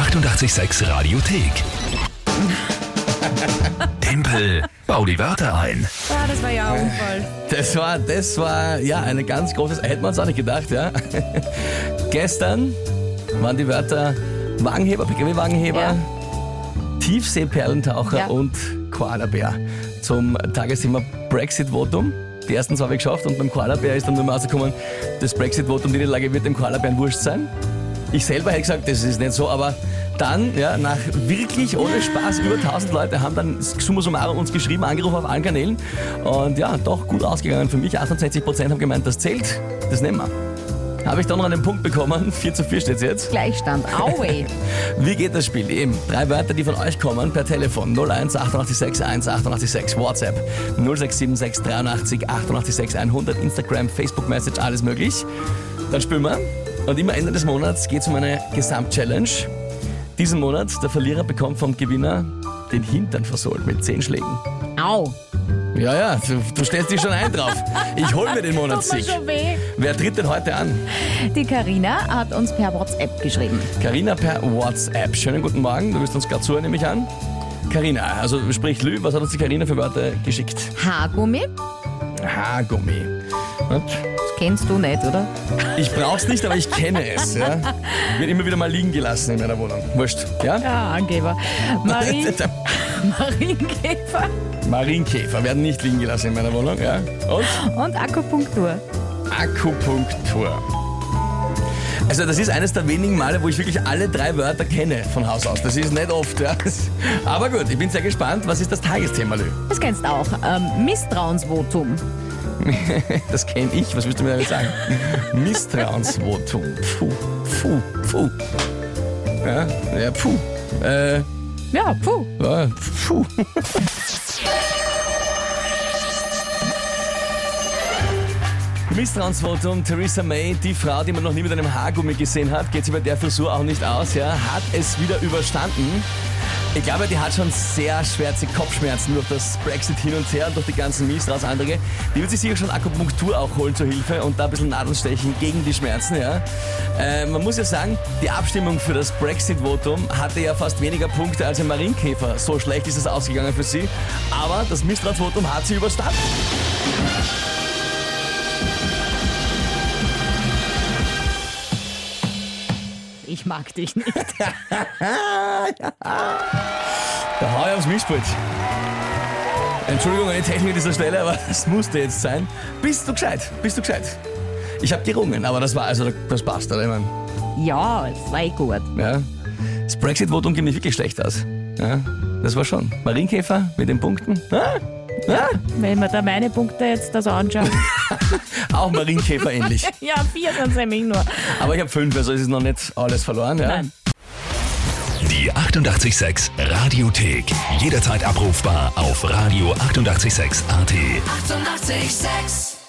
886 Radiothek. Tempel, bau die Wörter ein. Ah, das war ja ein Unfall. Das war, das war, ja, eine ganz große, hätte man uns auch nicht gedacht, ja. Gestern waren die Wörter Wagenheber, PKW-Wagenheber, Ja. Tiefseeperlentaucher Ja. und Koalabär zum Tagesthema Brexit-Votum. Die ersten zwei habe ich geschafft und beim Koalabär ist dann nur mal rausgekommen, das Brexit-Votum, die Niederlage wird dem Koalabären wurscht sein. Ich selber hätte gesagt, das ist nicht so, aber dann, ja, nach wirklich ohne Spaß, über 1000 Leute haben dann summa summarum uns geschrieben, angerufen auf allen Kanälen und ja, doch gut ausgegangen für mich. 68% haben gemeint, das zählt, das nehmen wir. Habe ich dann noch einen Punkt bekommen, 4 zu 4 steht jetzt. Gleichstand. Aue. Wie geht das Spiel? Eben, drei Wörter, die von euch kommen, per Telefon 01 886 1 886 WhatsApp 0676 83 886 100 Instagram, Facebook Message, alles möglich. Dann spielen wir. Und immer Ende des Monats geht es um eine Gesamtchallenge. Diesen Monat, der Verlierer bekommt vom Gewinner den Hintern versohlt mit 10 Schlägen. Au. Ja, ja, du, du stellst dich schon ein drauf. Ich hol mir den Tut mir Monatssieg. schon weh. Wer tritt denn heute an? Die Karina hat uns per WhatsApp geschrieben. Carina per WhatsApp. Schönen guten Morgen, du bist uns gerade zuhören, nehme ich an. Carina, also sprich Lü, was hat uns die Carina für Wörter geschickt? Haargummi. Haargummi. Das kennst du nicht, oder? Ich brauch's nicht, aber ich kenne es. Ja? Wird immer wieder mal liegen gelassen in meiner Wohnung. Wurscht. Ja? Ja, Angeber. Marien, Marienkäfer Marienkäfer werden nicht liegen gelassen in meiner Wohnung. Ja? Und und Akupunktur. Akupunktur. Also das ist eines der wenigen Male, wo ich wirklich alle drei Wörter kenne von Haus aus. Das ist nicht oft. Ja? Aber gut, ich bin sehr gespannt. Was ist das Tagesthema, Lü? Das kennst du auch. Ähm, Misstrauensvotum. Das kenne ich. Was willst du mir damit sagen? Misstrauensvotum. Puh, puh, puh. Ja, ja, puh. Äh, Ja, puh. ja, puh. Misstrauensvotum, Theresa May, die Frau, die man noch nie mit einem Haargummi gesehen hat, geht sich bei der Frisur auch nicht aus, ja, hat es wieder überstanden. Ich glaube, die hat schon sehr schwerze Kopfschmerzen durch das Brexit hin und her und durch die ganzen Misstrauensanträge. Die wird sich sicher schon Akupunktur auch holen zur Hilfe und da ein bisschen Nadeln stechen gegen die Schmerzen. Ja. Äh, man muss ja sagen, die Abstimmung für das Brexit-Votum hatte ja fast weniger Punkte als ein Marienkäfer. So schlecht ist es ausgegangen für sie. Aber das Misstrauensvotum hat sie überstanden. Ich mag dich nicht. Da hau ich aufs Mischpult. Entschuldigung an die Technik an dieser Stelle, aber das musste jetzt sein. Bist du gescheit? Bist du gescheit? Ich habe gerungen, aber das war, also das passt, oder? Ich mein, Ja, es war eh gut. ja. Das Brexit-Votum ging nicht wirklich schlecht aus. Ja, das war schon. Marienkäfer mit den Punkten. Ah, ah, Wenn man da meine Punkte jetzt das anschaut. auch Marienkäfer ähnlich. ja, vier sind nämlich nur. Aber ich habe fünf, also es ist noch nicht alles verloren. Ja? Nein. Die 886 Radiothek. Jederzeit abrufbar auf radio886.at. 886! 886